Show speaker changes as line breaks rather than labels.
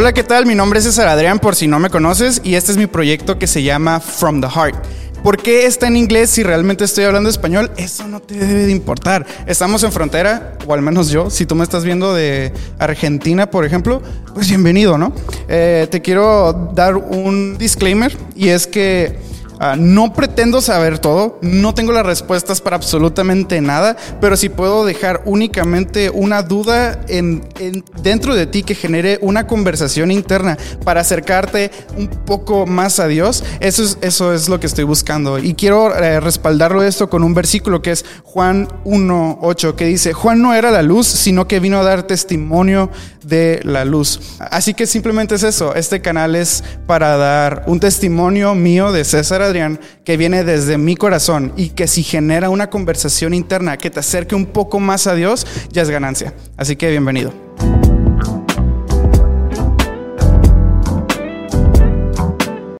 Hola, ¿qué tal? Mi nombre es César Adrián, por si no me conoces, y este es mi proyecto que se llama From the Heart. ¿Por qué está en inglés si realmente estoy hablando español? Eso no te debe de importar. Estamos en frontera, o al menos yo, si tú me estás viendo de Argentina, por ejemplo, pues bienvenido, ¿no? Eh, te quiero dar un disclaimer, y es que Ah, no pretendo saber todo, no tengo las respuestas para absolutamente nada, pero si puedo dejar únicamente una duda en, dentro de ti que genere una conversación interna para acercarte un poco más a Dios, eso es, eso es lo que estoy buscando. Y quiero eh, respaldarlo esto con un versículo que es Juan 1.8, que dice, Juan no era la luz, sino que vino a dar testimonio de la luz. Así que simplemente es eso, este canal es para dar un testimonio mío de César Adrián que viene desde mi corazón y que si genera una conversación interna que te acerque un poco más a Dios, ya es ganancia. Así que bienvenido.